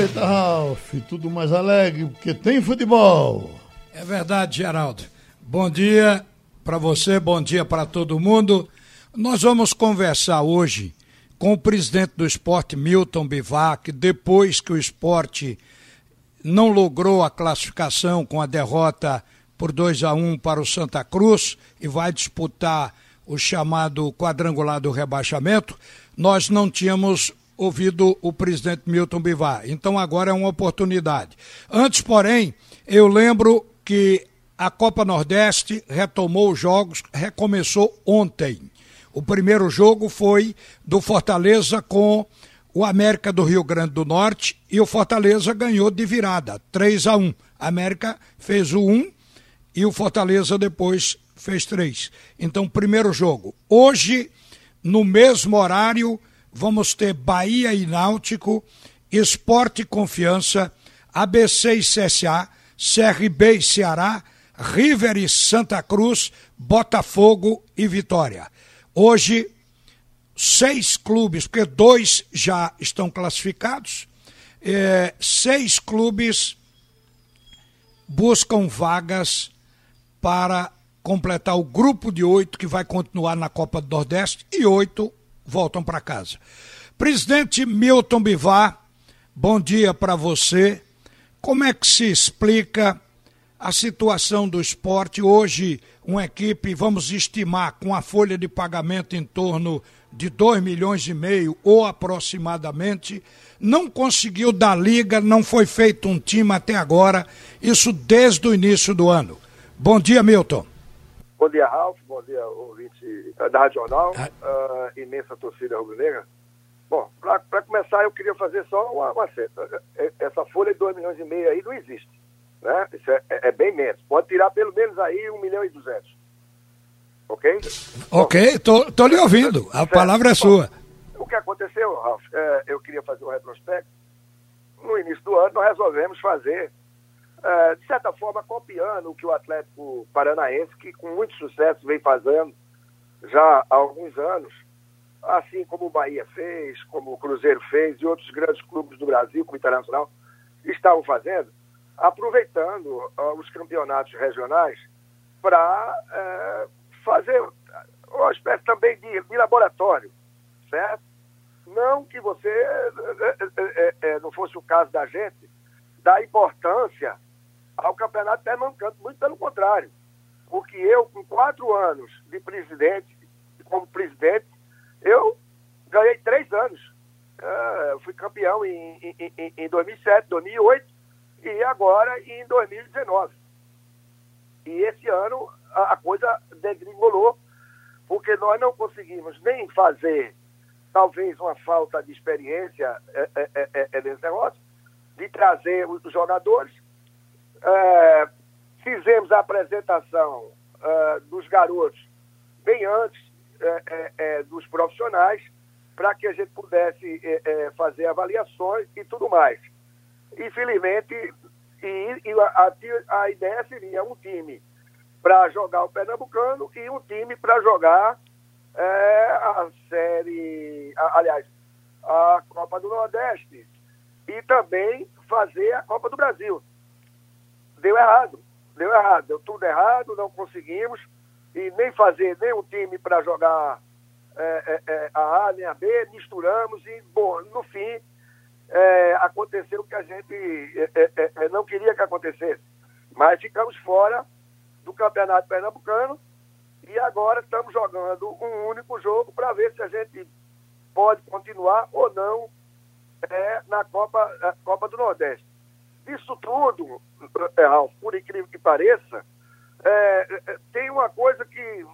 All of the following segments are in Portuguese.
Eita, Ralf, tudo mais alegre, porque tem futebol. É verdade, Geraldo. Bom dia para você, bom dia para todo mundo. Nós vamos conversar hoje com o presidente do esporte, Milton Bivac, depois que o esporte não logrou a classificação com a derrota por 2 a 1 para o Santa Cruz e vai disputar o chamado quadrangular do rebaixamento, nós não tínhamos ouvido o presidente Milton Bivar. Então agora é uma oportunidade. Antes, porém, eu lembro que a Copa Nordeste retomou os jogos, recomeçou ontem. O primeiro jogo foi do Fortaleza com o América do Rio Grande do Norte e o Fortaleza ganhou de virada, 3 a 1. A América fez o 1 e o Fortaleza depois fez três. Então, primeiro jogo. Hoje, no mesmo horário, vamos ter Bahia e Náutico, Esporte e Confiança, ABC e CSA, CRB e Ceará, River e Santa Cruz, Botafogo e Vitória. Hoje, seis clubes, porque dois já estão classificados, é, seis clubes buscam vagas para completar o grupo de oito que vai continuar na Copa do Nordeste e oito voltam para casa. Presidente Milton Bivar, bom dia para você. Como é que se explica a situação do esporte hoje? Uma equipe, vamos estimar, com a folha de pagamento em torno de 2 milhões e meio ou aproximadamente, não conseguiu dar liga, não foi feito um time até agora, isso desde o início do ano. Bom dia, Milton. Bom dia, Ralf. Bom dia, ouvinte da Rádio Jornal. Uh, imensa torcida rubro-negra. Bom, para começar, eu queria fazer só uma, uma. É, essa folha de 2 milhões e meio aí não existe. Né? Isso é, é, é, bem menos. Pode tirar pelo menos aí 1 milhão e 200. Ok? Ok, tô, tô lhe ouvindo. A certo. palavra é sua. O que aconteceu, Ralf, é, eu queria fazer um retrospecto. No início do ano, nós resolvemos fazer é, de certa forma, copiando o que o Atlético Paranaense, que com muito sucesso vem fazendo já há alguns anos, assim como o Bahia fez, como o Cruzeiro fez e outros grandes clubes do Brasil, como o Internacional, estavam fazendo, aproveitando uh, os campeonatos regionais para uh, fazer uma espécie também de, de, laboratório, certo? Não que você, uh, não fosse o caso da gente, da importância ao Campeonato Pernambucano, muito pelo contrário. Porque eu, com quatro anos de presidente, como presidente, eu ganhei três anos. Uh, fui campeão em, em, em 2007, 2008 e agora em 2019. E esse ano a, coisa degringolou, porque nós não conseguimos nem fazer, talvez, uma falta de experiência é, é, é, é nesse negócio, de trazer os jogadores é, fizemos a apresentação é, dos garotos bem antes é, é, é dos profissionais, para que a gente pudesse é, fazer avaliações e tudo mais. Infelizmente, e, e a, a, ideia seria um time para jogar o Pernambucano e um time para jogar a série, a, aliás, a Copa do Nordeste e também fazer a Copa do Brasil deu errado. Deu errado, deu tudo errado, não conseguimos. E nem fazer nenhum time para jogar é, é, é, a A nem a B, misturamos e, bom, no fim, é, aconteceu o que a gente é, é, não queria que acontecesse. Mas ficamos fora do Campeonato Pernambucano e agora estamos jogando um único jogo para ver se a gente pode continuar ou não na Copa, Copa do Nordeste. Isso tudo, é, Ralf, por incrível que pareça, é, é tem uma coisa que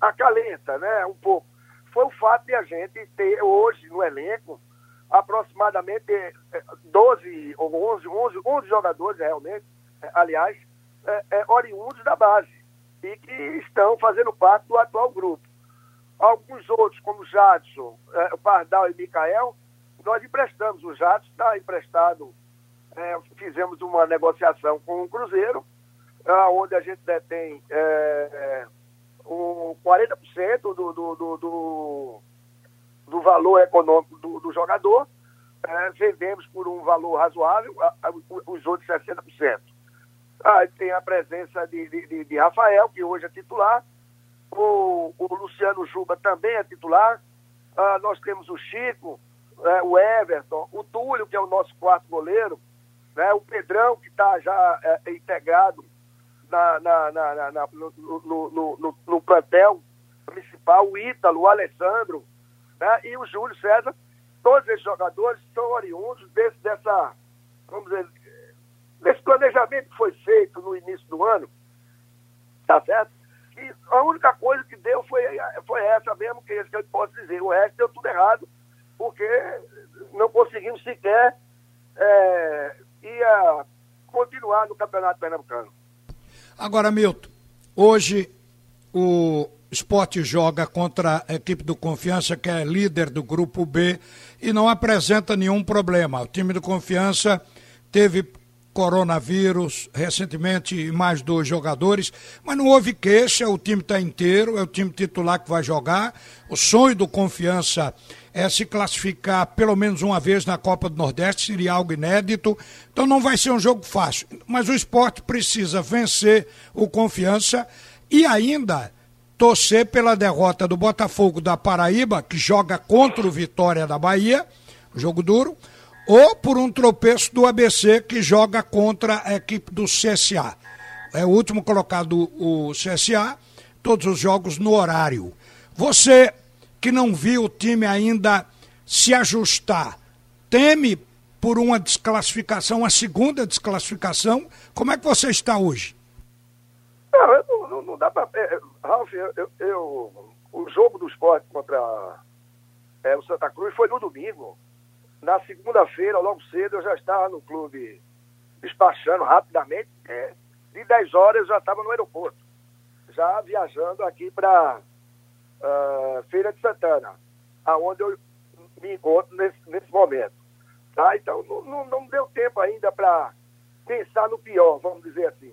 acalenta né, um pouco. Foi o fato de a gente ter hoje no elenco aproximadamente 12 ou 11, 11, 11 jogadores realmente, é, aliás, é, é, oriundos da base e que estão fazendo parte do atual grupo. Alguns outros, como Jadson, é, Pardal e Micael, nós emprestamos. O Jato está emprestado, é, fizemos uma negociação com o Cruzeiro, onde a gente detém é, um 40% do, do, do, do, valor econômico do, do jogador, é, vendemos por um valor razoável a, a, os outros 60%. Ah, tem a presença de, de, de, Rafael, que hoje é titular, o, o Luciano Juba também é titular, ah, nós temos o Chico, é, o Everton, o Túlio, que é o nosso quarto goleiro, né, o Pedrão, que está já é, integrado na, na, na, na no, no, no, no, plantel principal, o Ítalo, o Alessandro né, e o Júlio César. Todos esses jogadores são oriundos desse, dessa, vamos dizer, desse planejamento que foi feito no início do ano, tá certo? E a única coisa que deu foi, foi essa mesmo, que, que eu posso dizer. O resto deu tudo errado, porque não conseguimos sequer é, ia continuar no Campeonato Pernambucano. Agora, Milton, hoje o esporte joga contra a equipe do Confiança, que é líder do grupo B, e não apresenta nenhum problema. O time do Confiança teve coronavírus recentemente mais dois jogadores, mas não houve queixa, o time está inteiro, é o time titular que vai jogar. O sonho do Confiança é se classificar pelo menos uma vez na Copa do Nordeste, seria algo inédito. Então não vai ser um jogo fácil, mas o esporte precisa vencer o Confiança e ainda torcer pela derrota do Botafogo da Paraíba, que joga contra o Vitória da Bahia, jogo duro ou por um tropeço do ABC que joga contra a equipe do CSA. É o último colocado o CSA, todos os jogos no horário. Você que não viu o time ainda se ajustar, teme por uma desclassificação, a segunda desclassificação, como é que você está hoje? Não, não, não dá para. É, Ralf, eu, eu, o jogo do esporte contra é, o Santa Cruz foi no domingo. Na segunda-feira, logo cedo, eu já estava no clube despachando rapidamente. É, de 10 horas eu já estava no aeroporto, já viajando aqui para uh, ah, Feira de Santana, aonde eu me encontro nesse, nesse momento. Tá? Então não, não, não deu tempo ainda para pensar no pior, vamos dizer assim.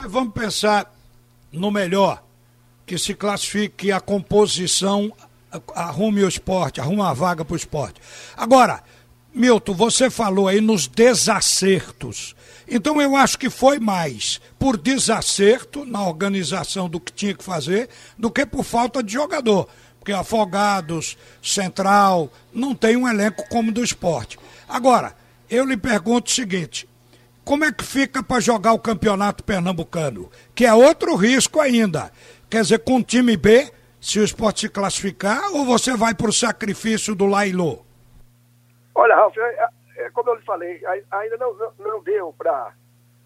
Vamos pensar no melhor, que se classifique a composição arrume o esporte, arrume uma vaga para o esporte. Agora, Milton, você falou aí nos desacertos. Então eu acho que foi mais por desacerto na organização do que tinha que fazer do que por falta de jogador. Porque Afogados, Central, não tem um elenco como do esporte. Agora, eu lhe pergunto o seguinte: como é que fica para jogar o campeonato pernambucano? Que é outro risco ainda. Quer dizer, com o time B, se o esporte se classificar ou você vai para o sacrifício do Lailô? Olha, Ralf, é, é, como eu lhe falei, ainda não, não, não deu para.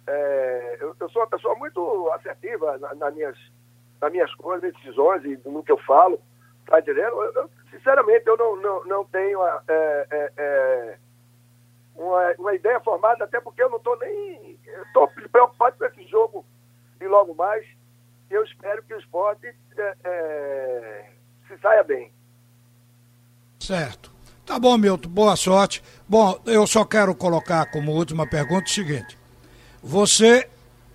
É, eu, eu, sou uma pessoa muito assertiva na, nas, minhas, nas minhas coisas, decisões e no que eu falo, tá entendendo? Eu, eu, sinceramente, eu não, não, não tenho a, é, é, é, uma, uma ideia formada, até porque eu não estou nem. Estou preocupado com esse jogo de logo mais eu espero que o esporte é, é, se saia bem. Certo. Tá bom, Milton, boa sorte. Bom, eu só quero colocar como última pergunta o seguinte: você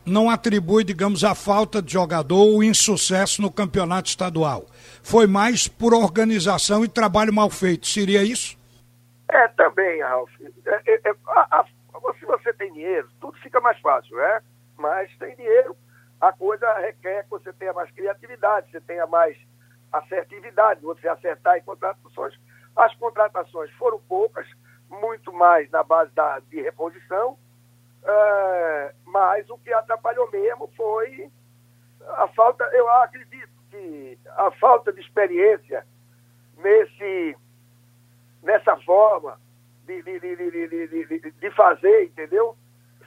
não atribui, digamos, a falta de jogador ou insucesso no campeonato estadual. Foi mais por organização e trabalho mal feito, seria isso? É, também, Ralf. É, é, é, a, a, se você tem dinheiro, tudo fica mais fácil, né? Mas tem dinheiro, a coisa requer que você tenha mais criatividade, você tenha mais assertividade, você acertar em contratações. As contratações foram poucas, muito mais na base da, de reposição, é, mas o que atrapalhou mesmo foi a falta, eu acredito que a falta de experiência nesse, nessa forma de, de, de, de fazer, entendeu?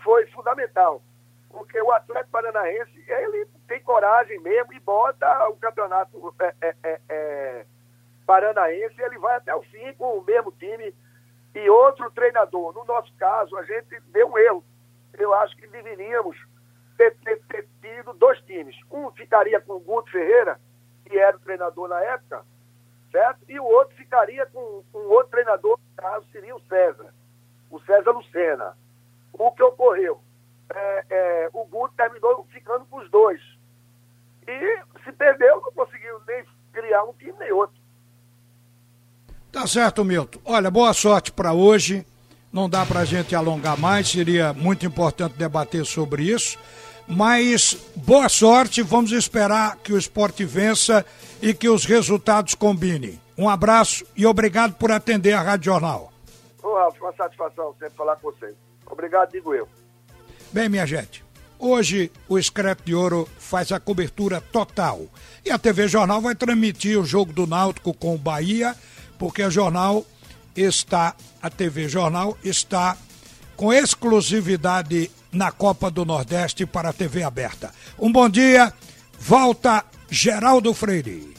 Foi fundamental porque o Atlético Paranaense, ele tem coragem mesmo e bota o campeonato é, é, é, é, paranaense, ele vai até o fim com o mesmo time e outro treinador. No nosso caso, a gente deu um erro. Eu acho que deveríamos ter, ter, ter tido dois times. Um ficaria com o Guto Ferreira, que era o treinador na época, certo? E o outro ficaria com, com outro treinador, no caso seria o César, o César Lucena. O que ocorreu? É, é, o Guto terminou ficando com os dois. E se perdeu, não conseguiu nem criar um time nem outro. Tá certo, Milton. Olha, boa sorte para hoje. Não dá para a gente alongar mais, seria muito importante debater sobre isso. Mas boa sorte, vamos esperar que o esporte vença e que os resultados combinem. Um abraço e obrigado por atender a Rádio Jornal. Ô, Ralf, uma satisfação sempre falar com vocês. Obrigado, digo eu. Bem, minha gente, hoje o Excreto de Ouro faz a cobertura total. E a TV Jornal vai transmitir o jogo do Náutico com o Bahia, porque a Jornal está, a TV Jornal está com exclusividade na Copa do Nordeste para a TV aberta. Um bom dia, volta Geraldo Freire.